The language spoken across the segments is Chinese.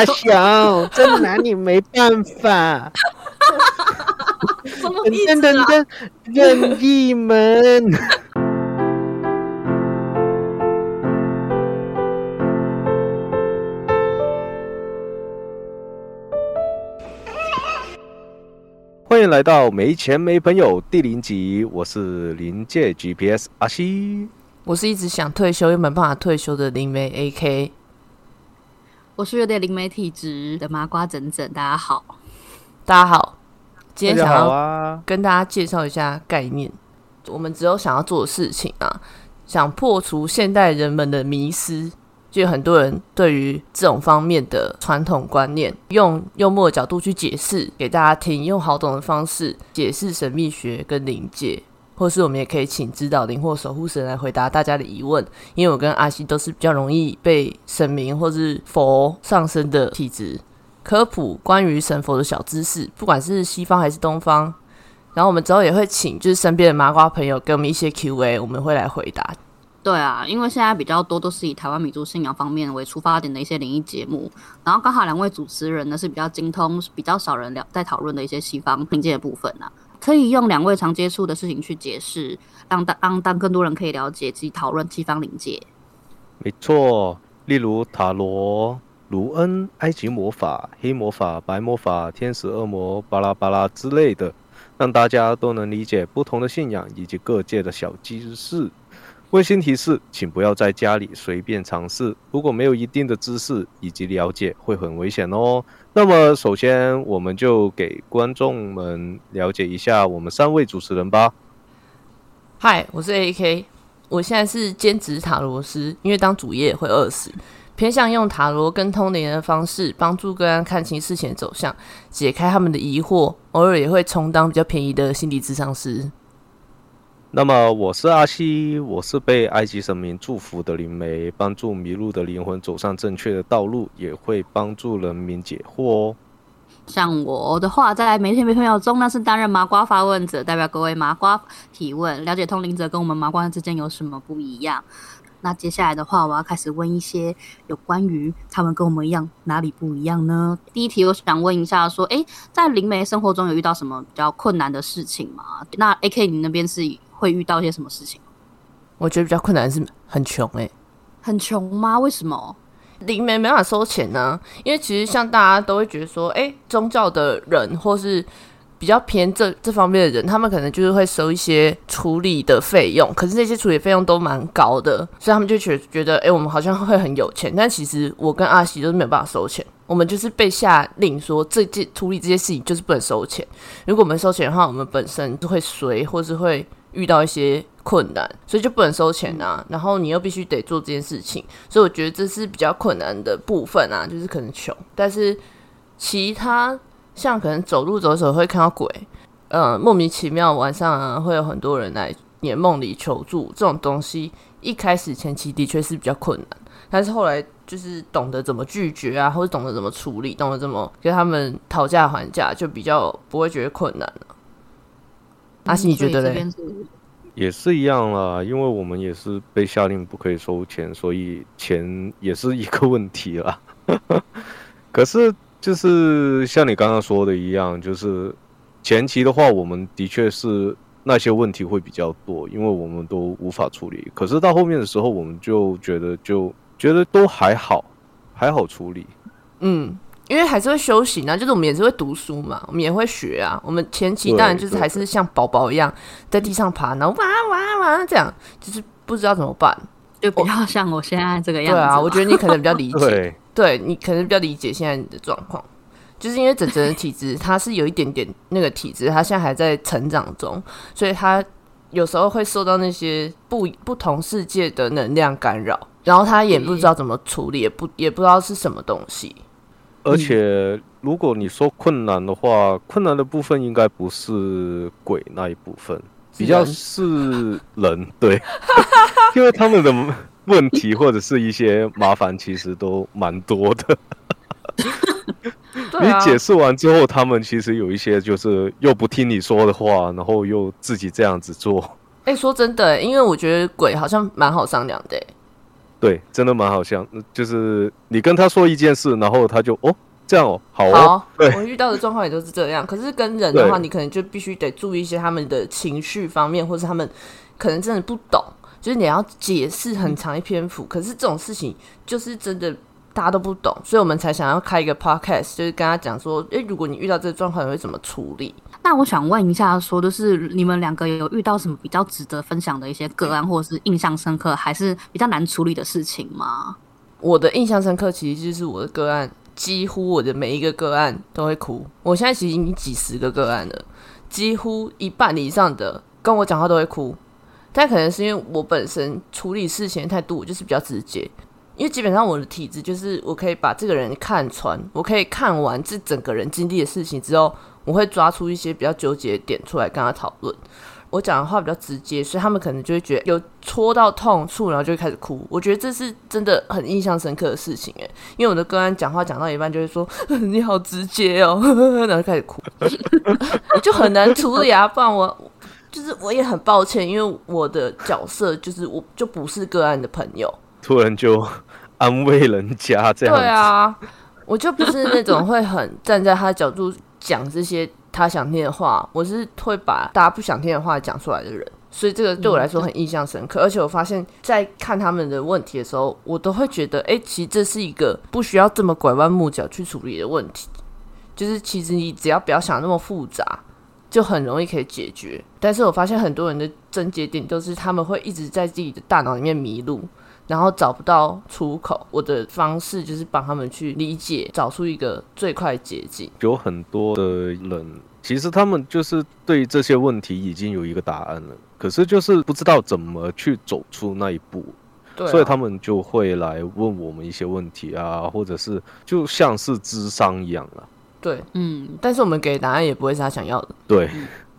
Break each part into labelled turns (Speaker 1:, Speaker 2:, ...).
Speaker 1: 大小，真拿你没办法。
Speaker 2: 什么意
Speaker 1: 噔
Speaker 2: 思啊？
Speaker 1: 噔噔，任意门。欢迎来到没钱没朋友第零集，我是临界 GPS 阿西。
Speaker 3: 我是一直想退休又没办法退休的灵媒 AK。
Speaker 2: 我是有点灵媒体质的麻瓜整整，大家好。
Speaker 3: 大家好，今天想要
Speaker 1: 啊！
Speaker 3: 跟大家介绍一下概念。我们只有想要做的事情啊，想破除现代人们的迷思。就有很多人对于这种方面的传统观念，用幽默的角度去解释给大家听，用好懂的方式解释神秘学跟灵界，或是我们也可以请指导灵或守护神来回答大家的疑问。因为我跟阿西都是比较容易被神明或是佛上升的体质，科普关于神佛的小知识，不管是西方还是东方。然后我们之后也会请就是身边的麻瓜朋友给我们一些 Q&A，我们会来回答。
Speaker 2: 对啊，因为现在比较多都是以台湾民族信仰方面为出发点的一些灵异节目，然后刚好两位主持人呢是比较精通、比较少人聊在讨论的一些西方灵界的部分啊，可以用两位常接触的事情去解释，让当让当更多人可以了解及讨论西方灵界。
Speaker 1: 没错，例如塔罗、卢恩、埃及魔法、黑魔法、白魔法、天使、恶魔、巴拉巴拉之类的，让大家都能理解不同的信仰以及各界的小知识。温馨提示，请不要在家里随便尝试，如果没有一定的知识以及了解，会很危险哦。那么，首先我们就给观众们了解一下我们三位主持人吧。
Speaker 3: 嗨，我是 AK，我现在是兼职塔罗师，因为当主业会饿死，偏向用塔罗跟通灵的方式帮助个案看清事情走向，解开他们的疑惑，偶尔也会充当比较便宜的心理咨商师。
Speaker 1: 那么我是阿西，我是被埃及神明祝福的灵媒，帮助迷路的灵魂走上正确的道路，也会帮助人民解惑哦。
Speaker 2: 像我的话，在每天每朋友中，那是担任麻瓜发问者，代表各位麻瓜提问，了解通灵者跟我们麻瓜之间有什么不一样。那接下来的话，我要开始问一些有关于他们跟我们一样哪里不一样呢？第一题，我想问一下，说，诶，在灵媒生活中有遇到什么比较困难的事情吗？那 A K 你那边是会遇到一些什么事情？
Speaker 3: 我觉得比较困难是很穷诶、
Speaker 2: 很穷吗？为什么？
Speaker 3: 灵媒没办法收钱呢、因为其实像大家都会觉得说，哎、宗教的人或是比较偏这这方面的人，他们可能就是会收一些处理的费用，可是那些处理费用都蛮高的，所以他们就觉觉得，哎、我们好像会很有钱，但其实我跟阿喜都是没有办法收钱，我们就是被下令说这件处理这些事情就是不能收钱，如果我们收钱的话，我们本身就会随，或是会遇到一些困难，所以就不能收钱啊。然后你又必须得做这件事情，所以我觉得这是比较困难的部分啊，就是可能穷，但是其他像可能走路走走会看到鬼，呃，莫名其妙晚上啊会有很多人来你的梦里求助，这种东西一开始前期的确是比较困难，但是后来就是懂得怎么拒绝啊，或者懂得怎么处理，懂得怎么跟他们讨价还价，就比较不会觉得困难了。阿信，你觉得嘞？
Speaker 1: 也是一样啦，因为我们也是被下令不可以收钱，所以钱也是一个问题啦。可是就是像你刚刚说的一样，就是前期的话，我们的确是那些问题会比较多，因为我们都无法处理。可是到后面的时候，我们就觉得就觉得都还好，还好处理。
Speaker 3: 嗯，因为还是会修行啊，就是我们也是会读书嘛，我们也会学啊。我们前期当然就是还是像宝宝一样在地上爬，然后哇哇哇这样，就是不知道怎么办。
Speaker 2: 就比较像我现在这个样子。
Speaker 3: 对啊，我觉得你可能比较理解，
Speaker 1: 对，
Speaker 3: 对你可能比较理解现在你的状况，就是因为整整的体质它是有一点点那个体质，它现在还在成长中，所以它有时候会受到那些不不同世界的能量干扰，然后他也不知道怎么处理，也不也不知道是什么东西。
Speaker 1: 而且如果你说困难的话，困难的部分应该不是鬼那一部分，比较是人，对，因为他们的问题或者是一些麻烦，其实都蛮多的。你解释完之后，他们其实有一些就是又不听你说的话，然后又自己这样子做。
Speaker 3: 哎、说真的，因为我觉得鬼好像蛮好商量的欸，
Speaker 1: 对，真的蛮好像。就是你跟他说一件事，然后他就哦这样哦，好哦，
Speaker 3: 我遇到的状况也都是这样。可是跟人的话，你可能就必须得注意一些他们的情绪方面，或是他们可能真的不懂，就是你要解释很长一篇幅。可是这种事情就是真的大家都不懂，所以我们才想要开一个 podcast，就是跟他讲说，诶，如果你遇到这个状况，你会怎么处理？
Speaker 2: 那我想问一下说就是你们两个有遇到什么比较值得分享的一些个案，或者是印象深刻，还是比较难处理的事情吗？
Speaker 3: 我的印象深刻，其实就是我的个案，几乎我的每一个个案都会哭。我现在其实已经几十个个案了，几乎一半以上的跟我讲话都会哭。但可能是因为我本身处理事情的态度，我就是比较直接。因为基本上我的体质就是我可以把这个人看穿，我可以看完这整个人经历的事情之后，我会抓出一些比较纠结的点出来跟他讨论。我讲的话比较直接，所以他们可能就会觉得有戳到痛处，然后就会开始哭。我觉得这是真的很印象深刻的事情诶，因为我的个案讲话讲到一半就会说 你好直接哦，然后就开始哭，我 就很难处理啊。不然我就是我也很抱歉，因为我的角色就是我就不是个案的朋友，
Speaker 1: 突然就安慰人家这样子。
Speaker 3: 对啊，我就不是那种会很站在他的角度讲这些他想听的话，我是会把大家不想听的话讲出来的人。所以这个对我来说很印象深刻，而且我发现，在看他们的问题的时候，我都会觉得，哎、其实这是一个不需要这么拐弯抹角去处理的问题。就是其实你只要不要想那么复杂，就很容易可以解决。但是我发现很多人的症结点都是他们会一直在自己的大脑里面迷路，然后找不到出口。我的方式就是帮他们去理解，找出一个最快捷径。
Speaker 1: 有很多的人，其实他们就是对这些问题已经有一个答案了，可是就是不知道怎么去走出那一步，
Speaker 3: 对、啊，
Speaker 1: 所以他们就会来问我们一些问题啊，或者是就像是智商一样啊。
Speaker 3: 对，
Speaker 2: 嗯，
Speaker 3: 但是我们给的答案也不会是他想要的，
Speaker 1: 对，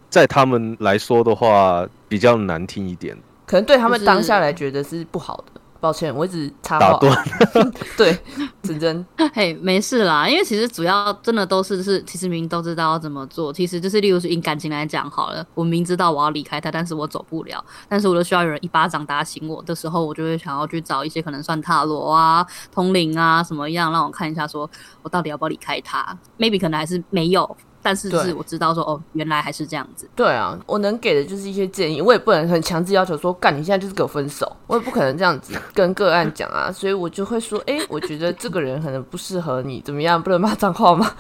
Speaker 1: 在他们来说的话，比较难听一点，
Speaker 3: 可能对他们当下来觉得是不好的。抱歉，我一直插话。
Speaker 1: 打断。
Speaker 3: 对，真真，
Speaker 2: 嘿，没事啦，因为其实主要真的都是是，其实明明都知道要怎么做。其实就是，例如说以感情来讲好了，我明知道我要离开他，但是我走不了，但是我都需要有人一巴掌打醒我的时候，我就会想要去找一些可能算塔罗啊、通灵啊什么样，让我看一下，说我到底要不要离开他？maybe 可能还是没有，但是是我知道说哦，原来还是这样子。
Speaker 3: 对啊，我能给的就是一些建议，我也不能很强制要求说，干你现在就是给我分手，我也不可能这样子跟个案讲啊，所以我就会说，哎、我觉得这个人可能不适合你，怎么样？不能骂脏话吗？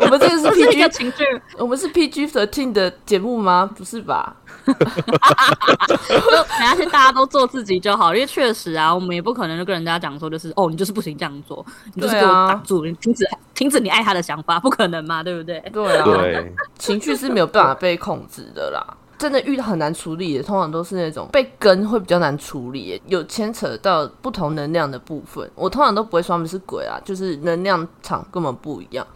Speaker 3: 我们这个是 PG，
Speaker 2: 情绪，
Speaker 3: 我们是 PG thirteen 的节目吗？不是吧？
Speaker 2: 就等下去大家都做自己就好，因为确实啊，我们也不可能就跟人家讲说，就是哦，你就是不行这样做，你就是给我挡住，你停止停止你爱他的想法，不可能嘛，对不对？
Speaker 3: 对啊，
Speaker 1: 对，
Speaker 3: 情绪是没有办法被控制的啦。真的遇到很难处理的，通常都是那种被跟会比较难处理，有牵扯到不同能量的部分。我通常都不会说他们是鬼啊，就是能量场根本不一样。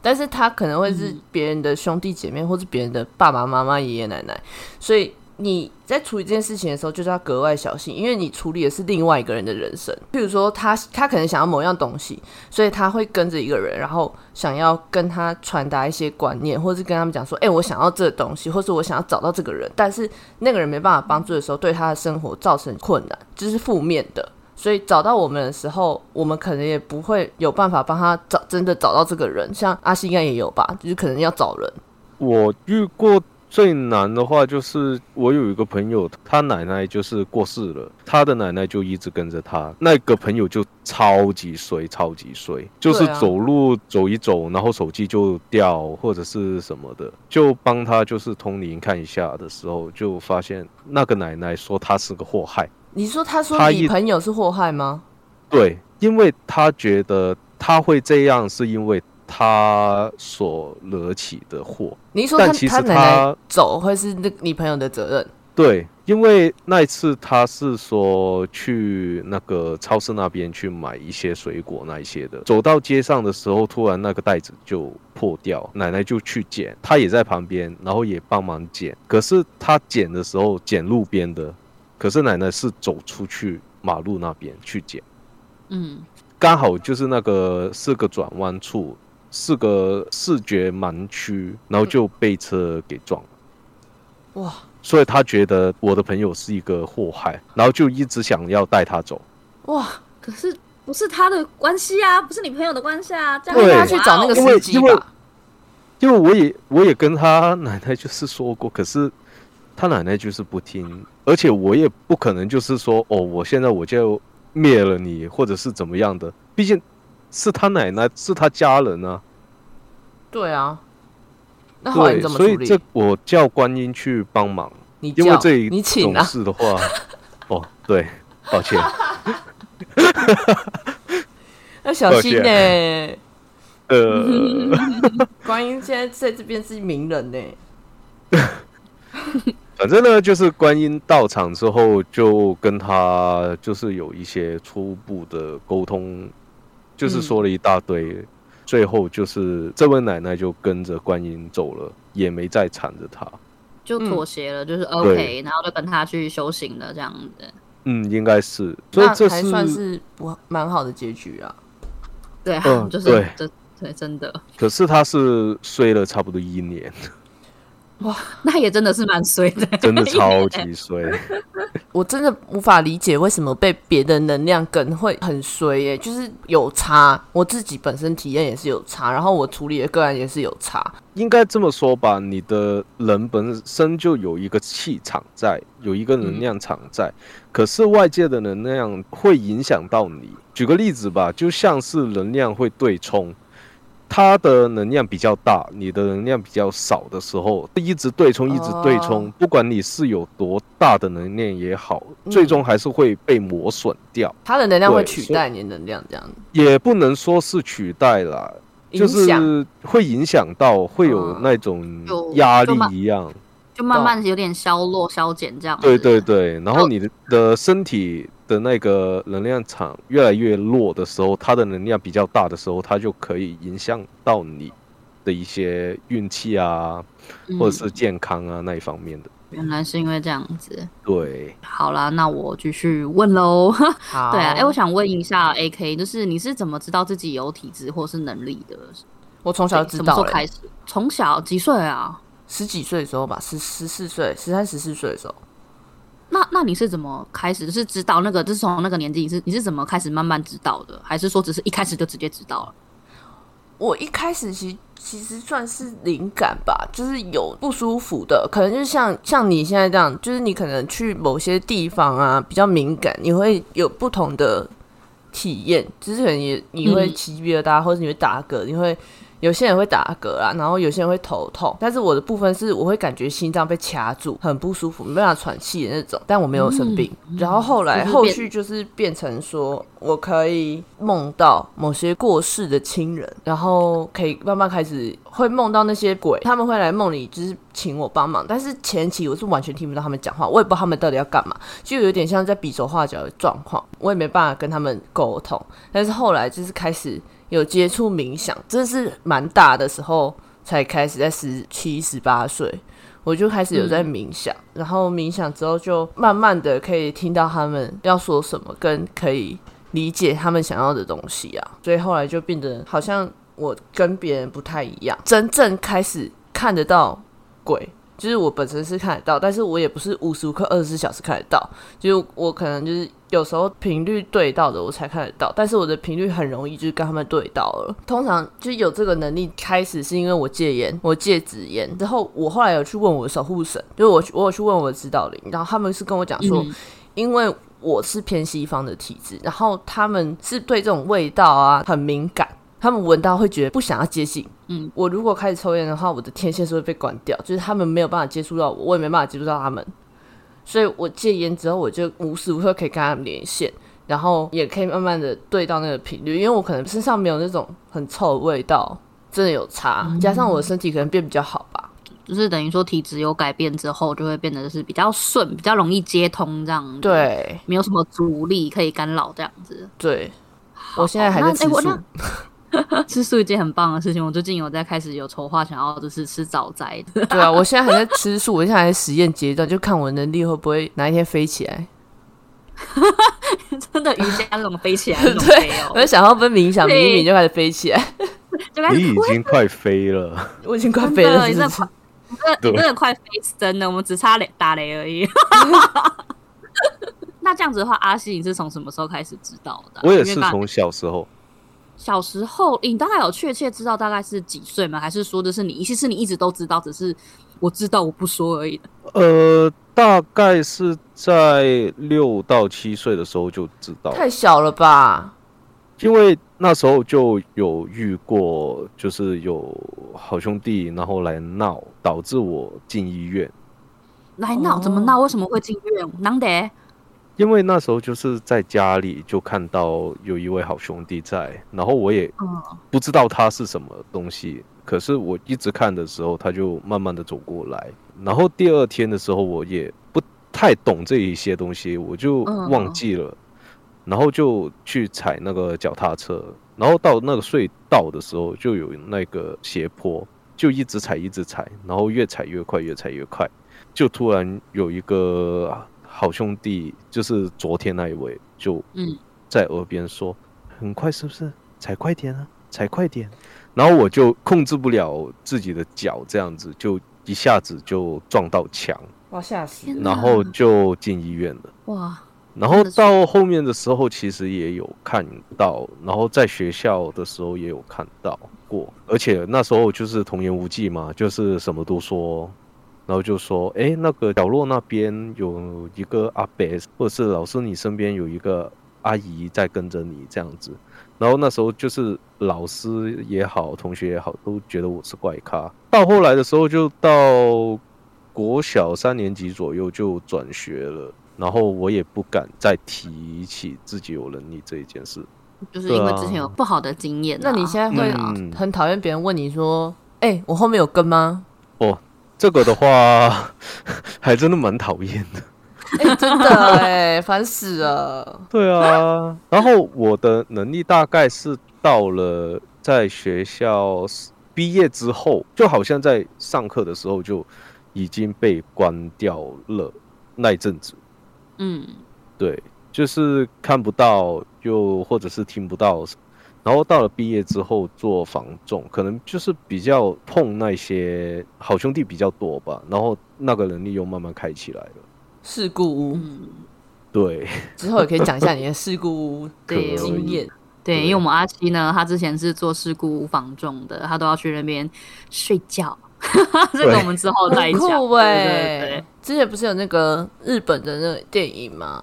Speaker 3: 但是他可能会是别人的兄弟姐妹，或是别人的爸爸妈妈、爷爷奶奶，所以你在处理这件事情的时候，就是要格外小心，因为你处理的是另外一个人的人生。譬如说他，他可能想要某样东西，所以他会跟着一个人，然后想要跟他传达一些观念，或是跟他们讲说：“哎、我想要这东西，或是我想要找到这个人。”但是那个人没办法帮助的时候，对他的生活造成困难，就是负面的。所以找到我们的时候，我们可能也不会有办法帮他找真的找到这个人。像阿西应该也有吧，就是可能要找人。
Speaker 1: 我遇过最难的话，就是我有一个朋友，他奶奶就是过世了，他的奶奶就一直跟着他。那个朋友就超级衰，超级衰，就是走路走一走，然后手机就掉或者是什么的，就帮他就是通灵看一下的时候，就发现那个奶奶说他是个祸害。
Speaker 3: 你说他说你朋友是祸害吗？
Speaker 1: 对，因为他觉得他会这样，是因为他所惹起的祸。
Speaker 3: 你说他
Speaker 1: 但其实
Speaker 3: 他奶奶
Speaker 1: 他
Speaker 3: 走会是那你朋友的责任？
Speaker 1: 对，因为那一次他是说去那个超市那边去买一些水果那一些的，走到街上的时候，突然那个袋子就破掉，奶奶就去捡，他也在旁边，然后也帮忙捡。可是他捡的时候捡路边的，可是奶奶是走出去马路那边去捡，
Speaker 2: 嗯，
Speaker 1: 刚好就是那个四个转弯处，是个视觉盲区，然后就被车给撞了。
Speaker 3: 哇，
Speaker 1: 所以他觉得我的朋友是一个祸害，然后就一直想要带他走。
Speaker 3: 哇，
Speaker 2: 可是不是他的关系啊，不是你朋友的关系啊，这样
Speaker 1: 对
Speaker 3: 那他去找那个司机吧。
Speaker 1: 因为我也我也跟他奶奶就是说过，可是他奶奶就是不听，而且我也不可能就是说哦，我现在我就灭了你，或者是怎么样的，毕竟是他奶奶是他家人啊。
Speaker 3: 对啊，那后来你，怎么处？
Speaker 1: 所以这我叫观音去帮忙，
Speaker 3: 你
Speaker 1: 为这一种
Speaker 3: 你请啊，
Speaker 1: 事的话，哦，对，抱歉，
Speaker 3: 要小心呢、
Speaker 1: 呃，
Speaker 3: 观音现在在这边是名人呢、
Speaker 1: 反正呢，就是观音到场之后，就跟他就是有一些初步的沟通，就是说了一大堆，最后就是这位奶奶就跟着观音走了，也没再缠着他。
Speaker 2: 就妥协了，就是 OK，然后就跟他去修行了这样子。
Speaker 1: 嗯，应该是，所以
Speaker 3: 那
Speaker 1: 这
Speaker 3: 还算是不蛮好的结局啊。
Speaker 2: 对啊，
Speaker 1: 嗯
Speaker 2: 就是
Speaker 1: 对
Speaker 2: 这对真的，
Speaker 1: 可是他是睡了差不多一年，
Speaker 2: 那也真的是蛮衰的，
Speaker 1: 真的超级 衰。
Speaker 3: 我真的无法理解为什么被别的能量梗会很衰耶、就是有差。我自己本身体验也是有差，然后我处理的个案也是有差。
Speaker 1: 应该这么说吧，你的人本身就有一个气场在，有一个能量场在，可是外界的能量会影响到你。举个例子吧，就像是能量会对冲，它的能量比较大，你的能量比较少的时候，一直对冲，一直对冲，
Speaker 3: 哦
Speaker 1: 不管你是有多大的能量也好，
Speaker 3: 嗯
Speaker 1: 最终还是会被磨损掉。
Speaker 3: 它的能量会取代你的能量，这样子
Speaker 1: 也不能说是取代啦，就。是会影响到，会有
Speaker 3: 嗯
Speaker 1: 那种压力一样。
Speaker 2: 就慢慢有点消落、消减这样。
Speaker 1: 对对对，然
Speaker 2: 哦
Speaker 1: 后你的的身体的那个能量场越来越弱的时候，它的能量比较大的时候，它就可以影响到你的一些运气啊，
Speaker 2: 嗯
Speaker 1: 或者是健康啊那一方面的。
Speaker 2: 原来是因为这样子。
Speaker 1: 对，
Speaker 2: 好啦，那我继续问喽。对啊，哎、我想问一下 AK，就是你是怎么知道自己有体质或是能力的？
Speaker 3: 我从小就知
Speaker 2: 什么时
Speaker 3: 道
Speaker 2: 开始？从小几岁啊？
Speaker 3: 十几岁的时候吧，十十四岁、十三、十四岁的时候，
Speaker 2: 那那你是怎么开始？是知道那个，就是从那个年纪，你是你是怎么开始慢慢知道的？还是说只是一开始就直接知道了？
Speaker 3: 我一开始其其实算是灵感吧，就是有不舒服的，可能就是像像你现在这样，就是你可能去某些地方啊比较敏感，你会有不同的体验，就是可能你你会
Speaker 2: 嗯
Speaker 3: 起鸡皮疙瘩，或者你会打嗝，你会有些人会打嗝啦，然后有些人会头痛，但是我的部分是我会感觉心脏被卡住，很不舒服，没办法喘气的那种，但我没有生病。然后后来后续就是变成说我可以梦到某些过世的亲人，然后可以慢慢开始会梦到那些鬼，他们会来梦里就是请我帮忙，但是前期我是完全听不到他们讲话，我也不知道他们到底要干嘛，就有点像在比手画脚的状况，我也没办法跟他们沟通。但是后来就是开始有接触冥想，真的是蛮大的时候才开始，在十七、十八岁。我就开始有在冥想，然后冥想之后就慢慢的可以听到他们要说什么，跟可以理解他们想要的东西啊，所以后来就变得好像我跟别人不太一样，真正开始看得到鬼。就是我本身是看得到，但是我也不是无时无刻二十四小时看得到，就是我可能就是有时候频率对到的我才看得到，但是我的频率很容易就是跟他们对到了。通常就是有这个能力，开始是因为我戒烟，我戒纸烟之后，我后来有去问我的守护神，就是我我有去问我的指导灵，然后他们是跟我讲说，
Speaker 2: 嗯
Speaker 3: 因为我是偏西方的体质，然后他们是对这种味道啊很敏感，他们闻到会觉得不想要接近。
Speaker 2: 嗯，
Speaker 3: 我如果开始抽烟的话，我的天线是会被关掉，就是他们没有办法接触到我，我也没办法接触到他们。所以我戒烟之后，我就无时无刻可以跟他们连线，然后也可以慢慢的对到那个频率，因为我可能身上没有那种很臭的味道，真的有差，加上我的身体可能变比较好吧。
Speaker 2: 就是等于说体质有改变之后，就会变得就是比较顺，比较容易接通这样子。，
Speaker 3: 对
Speaker 2: 没有什么阻力可以干扰这样子。
Speaker 3: 对，我现在还在吃素。
Speaker 2: 那哎我那 吃素一件很棒的事情，我最近有在开始有筹划，想要就是吃早斋的。
Speaker 3: 对啊，我现在还在吃素，我现在还在实验阶段，就看我能力会不会哪一天飞起来。
Speaker 2: 真的瑜伽那种飞起来？那种飞
Speaker 3: 我
Speaker 2: 哦，
Speaker 3: 就想要分冥想，冥冥就开始飞起来，
Speaker 2: 就开始
Speaker 1: 你已经快飞了，
Speaker 3: 我已经快飞了，
Speaker 2: 的，你
Speaker 3: 是不是？
Speaker 2: 在快真的快飞真的，我们只差雷打雷而已。那这样子的话，阿西你是从什么时候开始知道的啊？
Speaker 1: 我也是从小时候，
Speaker 2: 小时候，你大概有确切知道大概是几岁吗？还是说的是你，其实你一直都知道，只是我知道我不说而已的？
Speaker 1: 呃，大概是在六到七岁的时候就知道，
Speaker 3: 太小了吧？
Speaker 1: 因为那时候就有遇过，就是有好兄弟然后来闹，导致我进医院。
Speaker 2: 来闹怎么闹？为什么会进医院？难得
Speaker 1: 因为那时候就是在家里就看到有一位好兄弟在，然后我也
Speaker 2: 嗯。
Speaker 1: 不知道他是什么东西，可是我一直看的时候，他就慢慢的走过来，然后第二天的时候我也不太懂这一些东西，我就
Speaker 2: 嗯
Speaker 1: 忘记了，然后就去踩那个脚踏车，然后到那个隧道的时候就有那个斜坡，就一直踩一直踩，然后越踩越快，越踩越快，就突然有一个好兄弟，就是昨天那一位，就
Speaker 2: 嗯
Speaker 1: 在耳边说：“很快是不是？踩快点啊，踩快点。”然后我就控制不了自己的脚，这样子就一下子就撞到墙，
Speaker 3: 哇，吓死
Speaker 1: 然后就进医院了。
Speaker 2: 哇，
Speaker 1: 然后到后面的时候，其实也有看到，然后在学校的时候也有看到过，而且那时候就是童言无忌嘛，就是什么都说，然后就说，哎，那个角落那边有一个阿伯，或者是老师你身边有一个阿姨在跟着你这样子，然后那时候就是老师也好，同学也好，都觉得我是怪咖。到后来的时候，就到国小三年级左右就转学了。然后我也不敢再提起自己有能力这一件事。
Speaker 2: 就是因为之前有不好的经验啊、
Speaker 3: 那你现在会
Speaker 1: 嗯
Speaker 3: 很讨厌别人问你说：“哎、我后面有跟吗
Speaker 1: 这个的话，还真的蛮讨厌的。？”
Speaker 3: 哎、真的哎、烦死了。
Speaker 1: 对啊，然后我的能力大概是到了在学校毕业之后，就好像在上课的时候就已经被关掉了那一阵子。
Speaker 2: 嗯，
Speaker 1: 对，就是看不到，又或者是听不到。然后到了毕业之后做房仲，可能就是比较碰那些好兄弟比较多吧，然后那个能力又慢慢开起来了。
Speaker 3: 事故屋
Speaker 1: 对，
Speaker 3: 之后也可以讲一下你的事故屋
Speaker 2: 对
Speaker 1: 可以
Speaker 3: 经验。
Speaker 2: 对，因为我们阿七呢，他之前是做事故屋防重的，他都要去那边睡觉。这个我们之后再
Speaker 3: 很
Speaker 2: 讲。
Speaker 3: 酷
Speaker 2: 对
Speaker 3: 哎、
Speaker 2: 对对，
Speaker 3: 之前不是有那个日本的那个电影吗？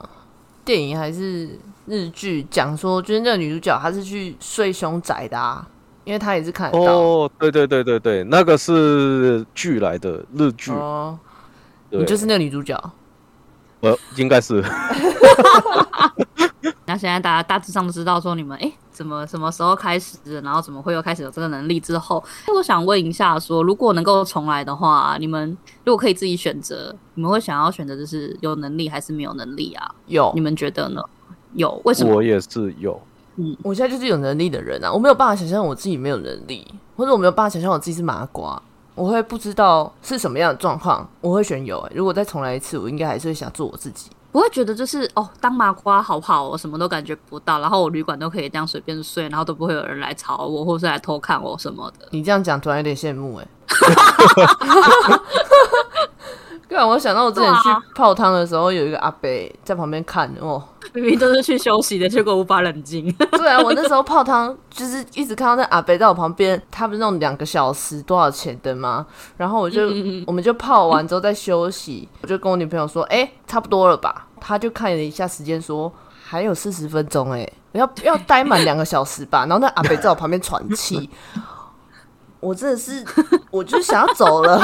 Speaker 3: 电影还是日剧，讲说就是那个女主角她是去睡凶宅的啊，因为她也是看得到。
Speaker 1: 哦，对对对对对，那个是剧来的日剧，
Speaker 3: 哦，你就是那个女主角。
Speaker 1: 呃，应该是
Speaker 2: 那现在大家大致上都知道说你们哎怎么什么时候开始，然后怎么会又开始有这个能力之后，那我想问一下说，如果能够重来的话，你们如果可以自己选择，你们会想要选择就是有能力还是没有能力啊？
Speaker 3: 有
Speaker 2: 你，们觉得呢？有为什么？
Speaker 1: 我也是有，嗯
Speaker 3: 我现在就是有能力的人啊，我没有办法想象我自己没有能力，或者我没有办法想象我自己是麻瓜，我会不知道是什么样的状况，我会选有、欸。如果再重来一次，我应该还是会想做我自己。
Speaker 2: 我会觉得就是哦，当麻瓜好不好？我什么都感觉不到，然后我旅馆都可以这样随便睡，然后都不会有人来吵我，或是来偷看我什么的。
Speaker 3: 你这样讲，突然有点羡慕哎、对啊，我想到我之前去泡汤的时候，有一个阿伯在旁边看哦。
Speaker 2: 明明都是去休息的，结果无法冷静。
Speaker 3: 对啊，我那时候泡汤就是一直看到那阿伯在我旁边，他不是那种两个小时多少钱的吗？然后我就、我们就泡完之后再休息，我就跟我女朋友说，哎、差不多了吧？他就看了一下时间说。还有四十分钟哎、要要待满两个小时吧。然后那阿北在我旁边喘气，我真的是，我就想要走了。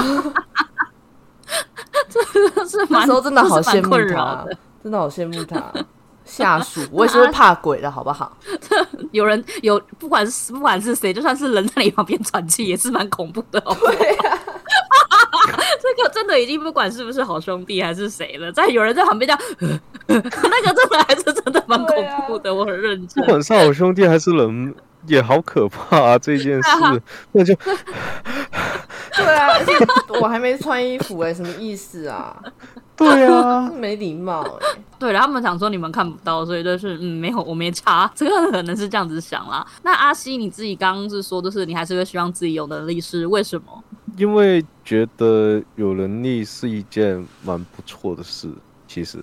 Speaker 2: 是
Speaker 3: 那
Speaker 2: 蛮
Speaker 3: 时候真的好羡慕他
Speaker 2: 的。，
Speaker 3: 真的好羡慕他。下属，我也是会怕鬼的好不好？
Speaker 2: 有人有，不管是不管是谁，就算是人在你旁边喘气，也是蛮恐怖的。好不好 这个真的已经不管是不是好兄弟还是谁了，在有人在旁边这样，那个真的还是真的蛮恐怖的。我很认真。
Speaker 1: 不管是好兄弟还是人，也好可怕啊！这件事，那就
Speaker 3: 对啊，而且我还没穿衣服哎、什么意思啊？
Speaker 1: 对啊，
Speaker 3: 没礼貌哎、
Speaker 2: 对了，他们想说你们看不到，所以就是嗯，没有，我没查，这个可能是这样子想啦。那阿西你自己刚刚是说，就是你还是会希望自己有能力，是为什么？
Speaker 1: 因为觉得有能力是一件蛮不错的事，其实。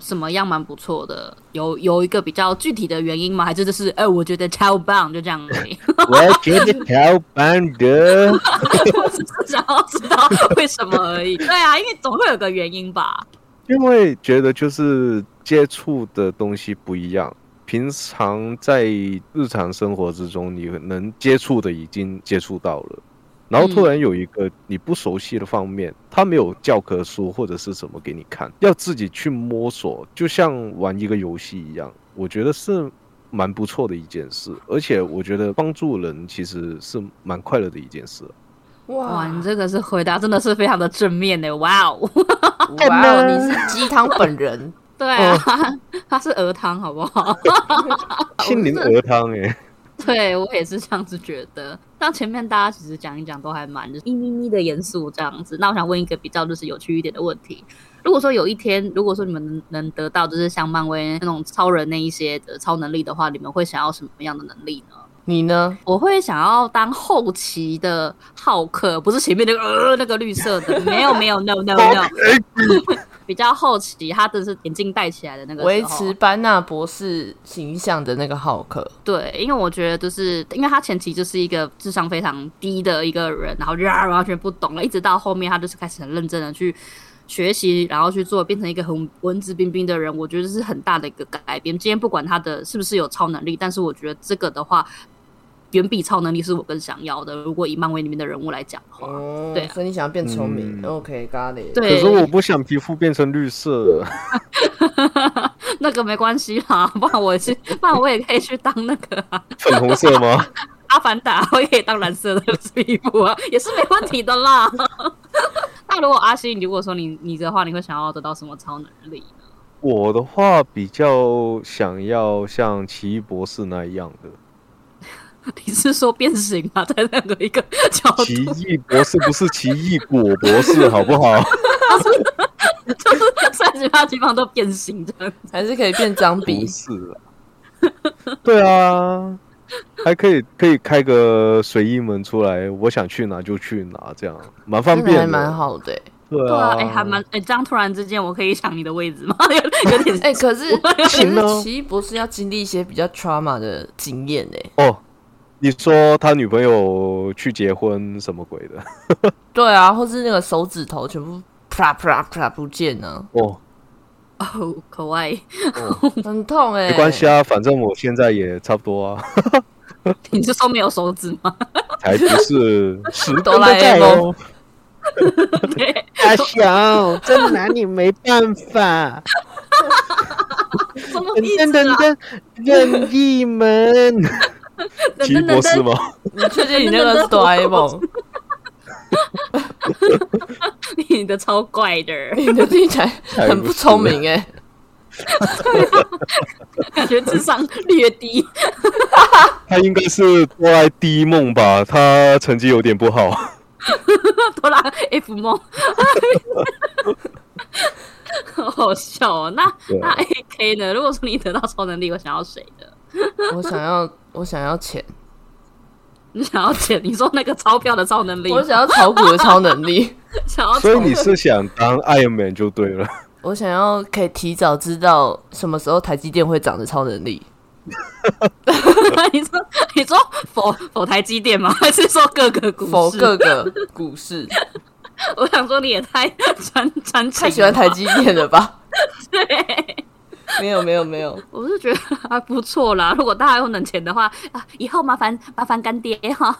Speaker 2: 什么样蛮不错的？有有一个比较具体的原因吗？还是就是哎、我觉得超棒，就这样而已。
Speaker 1: 我觉得超棒的。
Speaker 2: 我只是想要知道为什么而已。对啊，因为总会有个原因吧。
Speaker 1: 因为觉得就是接触的东西不一样，平常在日常生活之中，你能接触的已经接触到了，然后突然有一个你不熟悉的方面，他没有教科书或者是什么给你看，要自己去摸索，就像玩一个游戏一样，我觉得是蛮不错的一件事，而且我觉得帮助人其实是蛮快乐的一件事。
Speaker 2: 哇，你这个是回答真的是非常的正面的，哇哦！
Speaker 3: 哇哦，你是鸡汤本人，
Speaker 2: 对啊，他是鹅汤，好不好？
Speaker 1: 心灵鹅汤哎，
Speaker 2: 对我也是这样子觉得。那前面大家其实讲一讲都还蛮就是咪咪咪的严肃这样子。那我想问一个比较就是有趣一点的问题：如果说有一天，如果说你们能能得到就是像漫威那种超人那一些的超能力的话，你们会想要什么样的能力呢？
Speaker 3: 你呢？
Speaker 2: 我会想要当后期的浩克，不是前面那个呃那个绿色的，没有没有，no no no，比较后期，他的是眼镜戴起来的那个
Speaker 3: 维持班纳博士形象的那个浩克，
Speaker 2: 对，因为我觉得就是因为他前期就是一个智商非常低的一个人，然后就啊完全不懂了，一直到后面他就是开始很认真的去学习，然后去做，变成一个很文质彬彬的人，我觉得是很大的一个改变。今天不管他的是不是有超能力，但是我觉得这个的话。远比超能力是我更想要的。如果以漫威里面的人物来讲的话，
Speaker 3: 哦，
Speaker 2: 对啊
Speaker 3: 所以你想要变聪明、
Speaker 1: 嗯
Speaker 3: o k got it。
Speaker 2: 对
Speaker 1: 可是我不想皮肤变成绿色。
Speaker 2: 那个没关系啦，不然我是，不然我也可以去当那个、啊、
Speaker 1: 粉红色吗？
Speaker 2: 阿凡达，我也可以当蓝色的衣服啊，也是没问题的啦。那如果阿西，如果说你你的话，你会想要得到什么超能力呢？
Speaker 1: 我的话比较想要像奇异博士那样的。
Speaker 2: 你是说变形吗？在那个一个角度，
Speaker 1: 奇异博士不是奇异果博士，好不好？
Speaker 2: 就是三十八地方都变形这样子。
Speaker 3: 还是可以变张比
Speaker 1: 不，是啊。对啊，还可以可以开个随意门出来，我想去哪就去哪，这样蛮方便的，
Speaker 3: 蛮好的欸、
Speaker 2: 对啊，哎、还蛮哎，这样突然之间，我可以抢你的位置吗？有有点
Speaker 3: 哎、可是 可是奇异博士要经历一些比较 trauma 的经验哎、
Speaker 1: 哦。你说他女朋友去结婚什么鬼的？
Speaker 3: 对啊，或是那个手指头全部啪啪啪不见了，
Speaker 1: 哦，
Speaker 2: 哦，可爱。
Speaker 3: 很痛哎、
Speaker 1: 没关系啊，反正我现在也差不多啊，
Speaker 2: 你是说没有手指吗？
Speaker 1: 才不是十
Speaker 3: 哆啦 A 梦
Speaker 1: 哦。大小，真拿你没办法。
Speaker 2: 什么意
Speaker 1: 噔
Speaker 2: 思啊？
Speaker 1: 任意门。奇异博士吗？
Speaker 3: 你确定你那个是哆啦 A 梦？
Speaker 2: 你的超怪的，
Speaker 3: 你的听起来很不聪明哎、
Speaker 2: 感觉智商略低。
Speaker 1: 他应该是哆啦 A 梦吧？他成绩有点不好。
Speaker 2: 哆啦 F 梦，好好笑哦。那那 A K 呢？如果说你得到超能力，我想要谁的？
Speaker 3: 我想要，我想要钱，
Speaker 2: 你想要钱？你说那个钞票的超能力？
Speaker 3: 我想要炒股的超能力，
Speaker 2: 想要
Speaker 1: 所以你是想当 Iron Man 就对了。
Speaker 3: 我想要可以提早知道什么时候台积电会涨的超能力。
Speaker 2: 你说你说否否台积电吗？还是说各个股市？
Speaker 3: 否各个股市，
Speaker 2: 我想说你也太专专情，
Speaker 3: 太喜欢台。积电了吧？
Speaker 2: 对，
Speaker 3: 没有没有没有，
Speaker 2: 我是觉得还不错啦。如果大家有能钱的话啊，以后麻烦麻烦干爹哈。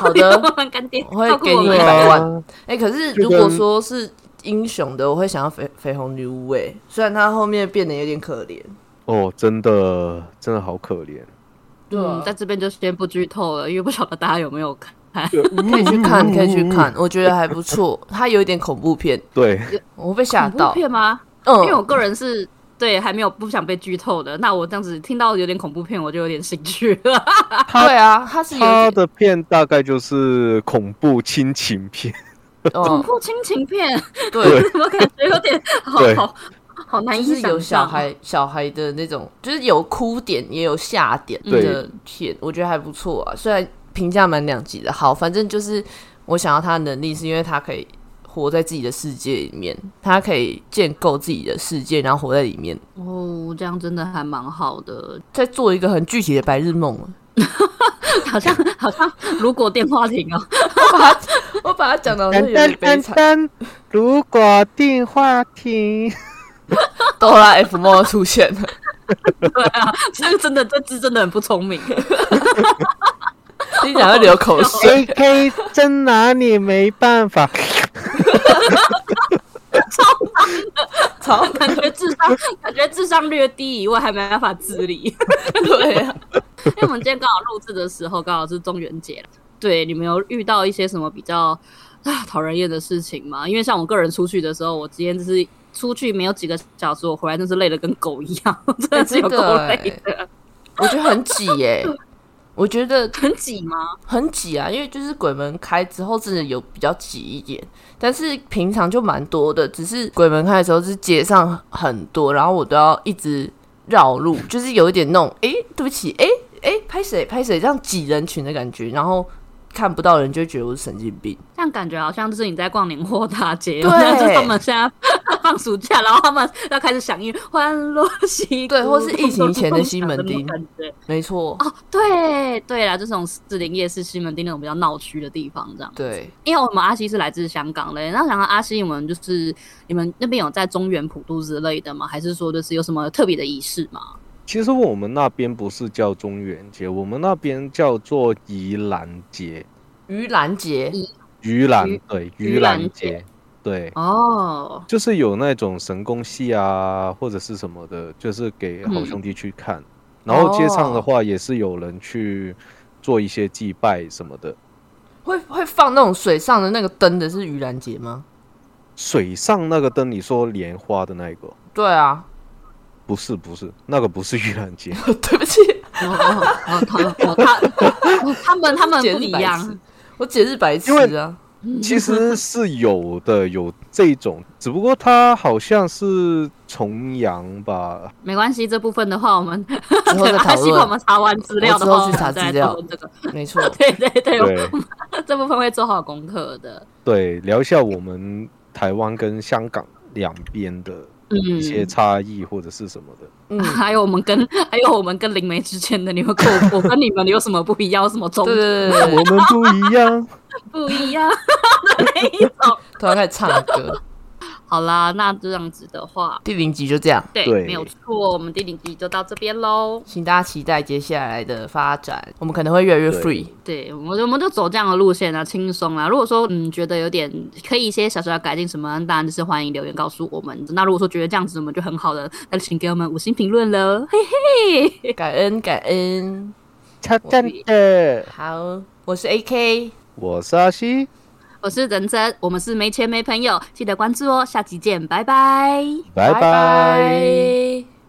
Speaker 3: 好的
Speaker 2: 麻，烦干爹，
Speaker 3: 我会给你
Speaker 2: 们
Speaker 3: 一百万
Speaker 1: 啊
Speaker 3: 哎、可是如果
Speaker 1: 跟
Speaker 3: 说是英雄的，我会想要绯绯红女巫哎，虽然她后面变得有点可怜。
Speaker 1: 哦，真的，真的好可怜。
Speaker 3: 对啊
Speaker 2: 嗯，在这边就先不剧透了，因为不晓得大家有没有看。
Speaker 3: 可以去看，可以去看，我觉得还不错。它有一点恐怖片，
Speaker 1: 对，
Speaker 3: 我会被吓
Speaker 2: 恐怖
Speaker 3: 到。
Speaker 2: 片吗？嗯因为我
Speaker 3: 嗯，
Speaker 2: 个人是对还没有不想被剧透的。那我这样子听到有点恐怖片，我就有点兴趣了。
Speaker 3: 对啊，他是
Speaker 1: 他的片大概就是恐怖亲情片。
Speaker 2: 恐
Speaker 3: 嗯，
Speaker 2: 怖亲情片，
Speaker 3: 对，
Speaker 2: 我感觉有点好好好难
Speaker 3: 是有。小孩小孩的那种，就是有哭点也有下点
Speaker 1: 对
Speaker 3: 的片，我觉得还不错啊。虽然评价蛮两极的，好，反正就是我想要他的能力，是因为他可以活在自己的世界里面，他可以建构自己的世界，然后活在里面，
Speaker 2: 哦，这样真的还蛮好的，
Speaker 3: 在做一个很具体的白日梦。
Speaker 2: 好像好像如果电话亭哦，
Speaker 3: 我把它我把它讲的有点悲惨。
Speaker 1: 如果电话亭，
Speaker 3: 哆啦 F 梦出现了。
Speaker 2: 对啊，这个真的这字真的很不聪明。
Speaker 3: 你想要流口水
Speaker 1: ，AK 真拿你没办法。
Speaker 2: 超难的，超感觉智商感觉智商略低以外，还没办法自理。
Speaker 3: 对啊，
Speaker 2: 因为我们今天刚好录制的时候，刚好是中元节对，你们有遇到一些什么比较啊讨人厌的事情吗？因为像我个人出去的时候，我今天就是出去没有几个小时，我回来真是累的跟狗一样，真的是有够累的。
Speaker 3: 我觉得很挤耶。我觉得
Speaker 2: 很挤吗？
Speaker 3: 很挤啊，因为就是鬼门开之后，真的有比较挤一点，但是平常就蛮多的。只是鬼门开的时候是街上很多，然后我都要一直绕路，就是有一点那种，哎，对不起，哎哎，拍谁拍谁，这样挤人群的感觉，然后。看不到人就觉得我是神经病，
Speaker 2: 这样感觉好像就是你在逛年货大街，
Speaker 3: 对，
Speaker 2: 他们现在放暑假，然后他们要开始响应欢乐西，
Speaker 3: 对，或是 疫情前的西门町，没错，
Speaker 2: 哦，对对啦，就这种士林夜市、西门町那种比较闹区的地方，这样，
Speaker 3: 对，
Speaker 2: 因为我们阿西是来自香港的，然后想到阿西，你们就是你们那边有在中原普渡之类的吗？还是说就是有什么特别的仪式吗？
Speaker 1: 其实我们那边不是叫中元节，我们那边叫做盂兰节。
Speaker 3: 盂兰节，
Speaker 1: 盂兰对，盂兰节对哦，就是有那种神功戏啊，或者是什么的，就是给好兄弟去看。然后街上的话，也是有人去做一些祭拜什么的。
Speaker 3: 会会放那种水上的那个灯的是盂兰节吗？
Speaker 1: 水上那个灯，你说莲花的那个？
Speaker 3: 对啊。
Speaker 1: 不是不是，那个不是盂兰节。
Speaker 3: 对不起，
Speaker 2: 他他们他们不一样。
Speaker 3: 我解释白痴啊。
Speaker 1: 其实是有的，有这种，只不过它好像是重阳吧。
Speaker 2: 没关系，这部分的话，我们
Speaker 3: 之后再 讨论。
Speaker 2: 我们查完资料的话，
Speaker 3: 去查资料。
Speaker 2: 这个
Speaker 3: 没错，
Speaker 2: 对 对对，这部分会做好功课的。
Speaker 1: 对，聊一下我们台湾跟香港两边的。一些差异或者是什么的，
Speaker 2: 嗯，还有我们跟 还有我们跟灵媒之间的，你们跟我 我跟你们有什么不一样？什么种？对？
Speaker 1: 我们不一样，
Speaker 2: 不一样的那一种，
Speaker 3: 突然开始唱歌。
Speaker 2: 好啦，那这样子的话，
Speaker 3: 第零集就这样。
Speaker 2: 对，没有错，我们第零集就到这边喽。
Speaker 3: 请大家期待接下来的发展，我们可能会越来越 free。
Speaker 2: 对，我们我们就走这样的路线啊，轻松啊。如果说嗯觉得有点可以一些小小的改进什么，当然就是欢迎留言告诉我们。那如果说觉得这样子我们就很好的，那就请给我们五星评论了，嘿
Speaker 3: 嘿，感恩感恩，
Speaker 1: 超赞的。
Speaker 3: 好，我是 AK，
Speaker 1: 我是阿西。
Speaker 2: 我是仁真，我们是没钱没朋友，记得关注哦，下期见，拜拜，
Speaker 1: 拜拜。